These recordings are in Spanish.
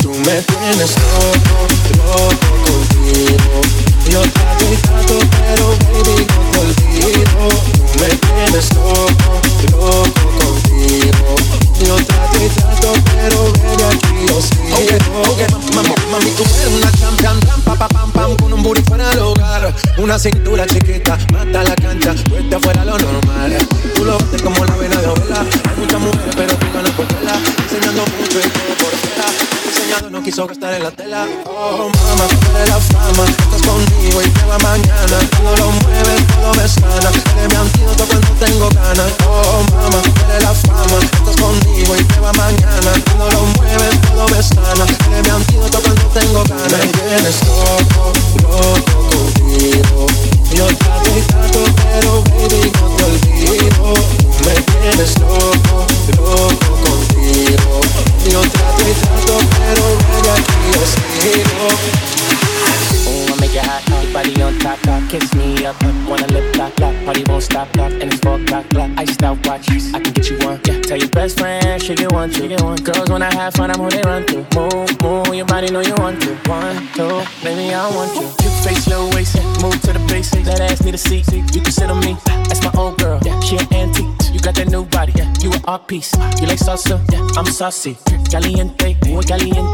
tú me tienes loco, contigo. Yo trato y trato, pero baby, no. Tú me tienes loco, contigo. Yo trato y trato, pero baby, Mami, tú eres una champion, rampa, pa, pam, pam, con un fuera hogar. Una cintura chiquita, mata la cancha, puesta fuera lo normal. Tú lo ves como la vena de. Hay muchas mujeres, pero tú ganas por verla buscando mucho y todo por fuera. No quiso gastar en la tela. Oh mama, de la fama. Estás conmigo y te va mañana. Todo lo mueve todo me sana. Eres mi antídoto cuando tengo ganas. Oh mama, de la fama conmigo y te va mañana. Cuando lo mueves todo me sana. Eres mi antídoto cuando tengo ganas. Me tienes loco, loco contigo Yo trato y trato pero baby no te olvido. Me tienes loco, loco contigo. Yo trato y trato pero baby aquí sigo. you're hot. Body on top, top. Kiss me up, up. Wanna lip lock, lock. Party won't stop, lock. And it's four o'clock, lock. Iced out watch. I can get you one. Yeah. Tell your best friend she get one, she get one. Girls when I have fun, I'm who they run to. Move, move. Your body know you want to. One, two, baby I want you. Cute face, low waist, move to the basics. That ass need a seat. You can sit on me. That's my old girl. Yeah. She an antique. You got that new body. Yeah. You an art piece. You like salsa? Yeah. I'm saucy. Caliente, muy caliente.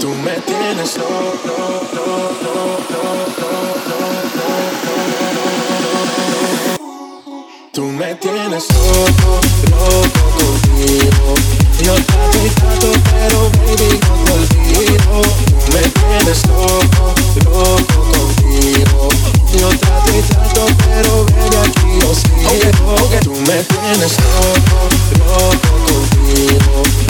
Tú me tienes loco, Tú me tienes loco, loco contigo. Yo trato y trato, pero baby no te olvido. Tú me tienes loco, loco contigo. Yo trato y trato, pero baby aquí yo sigo. Tú me tienes loco, loco contigo.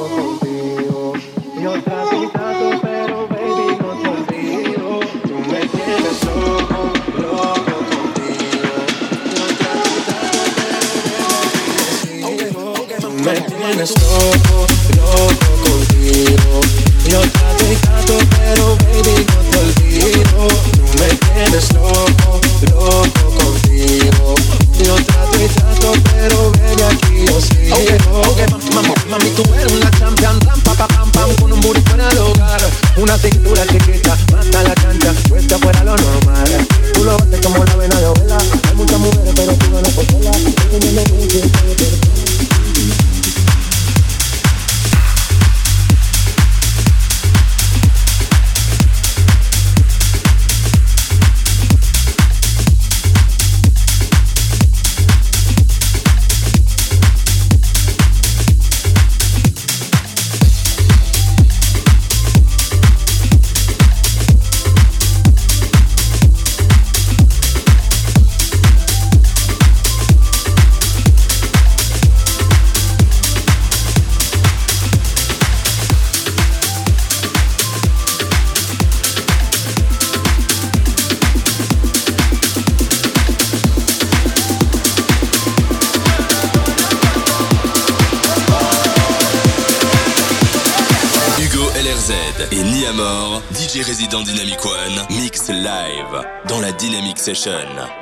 Session.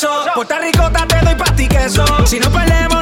beso. Puerta ricota te doy pa' ti queso. Si no perdemos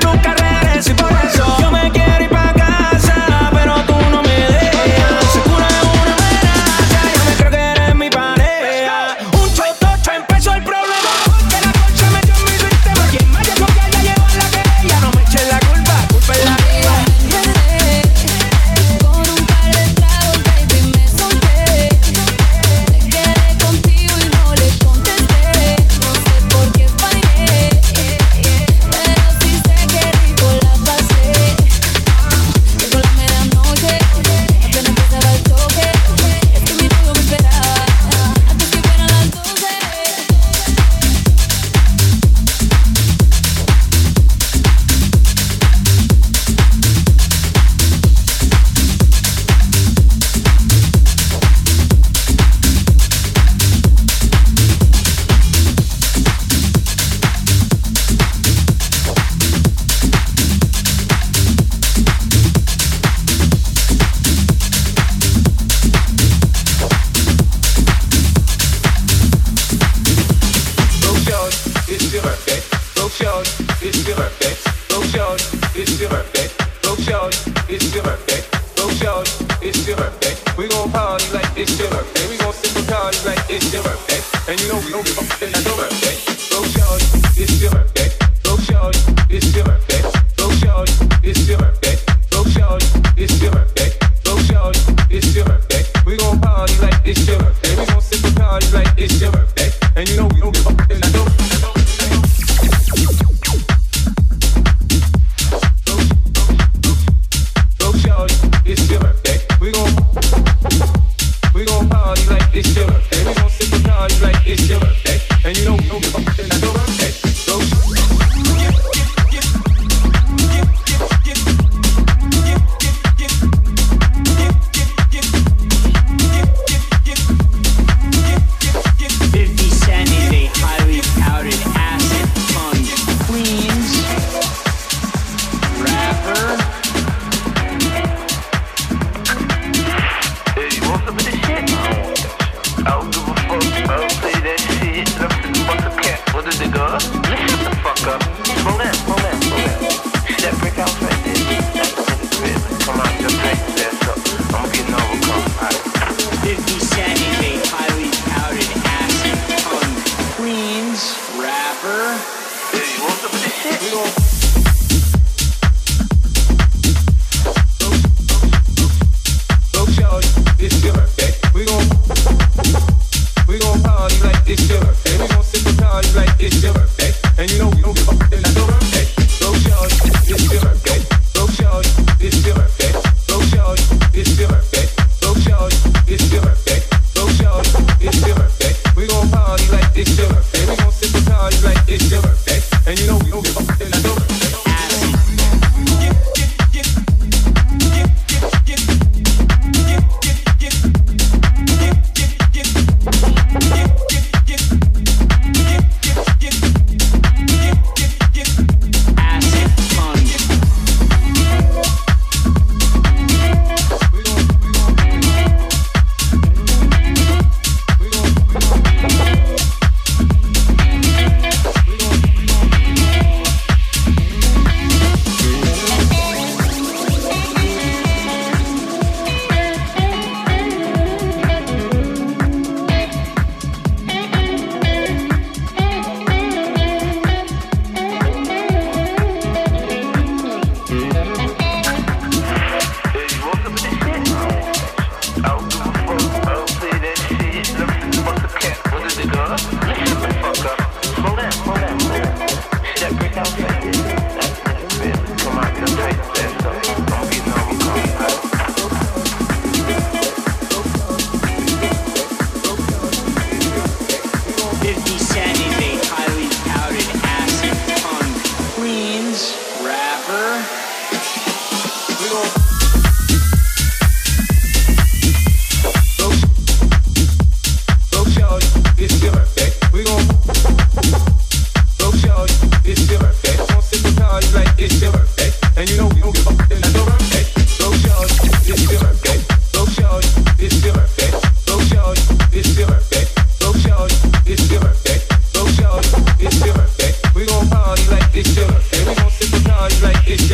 like it's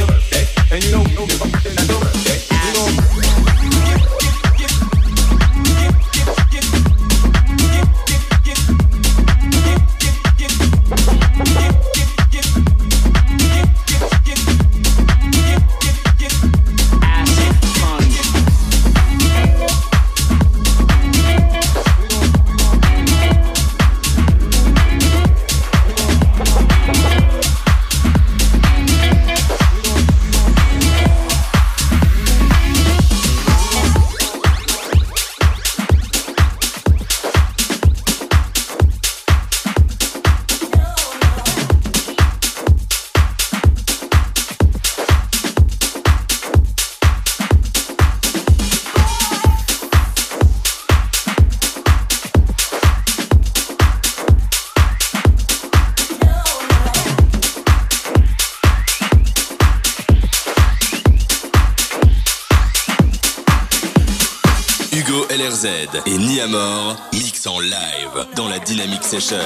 Hugo LRZ et Niamor mixent en live dans la Dynamic Session.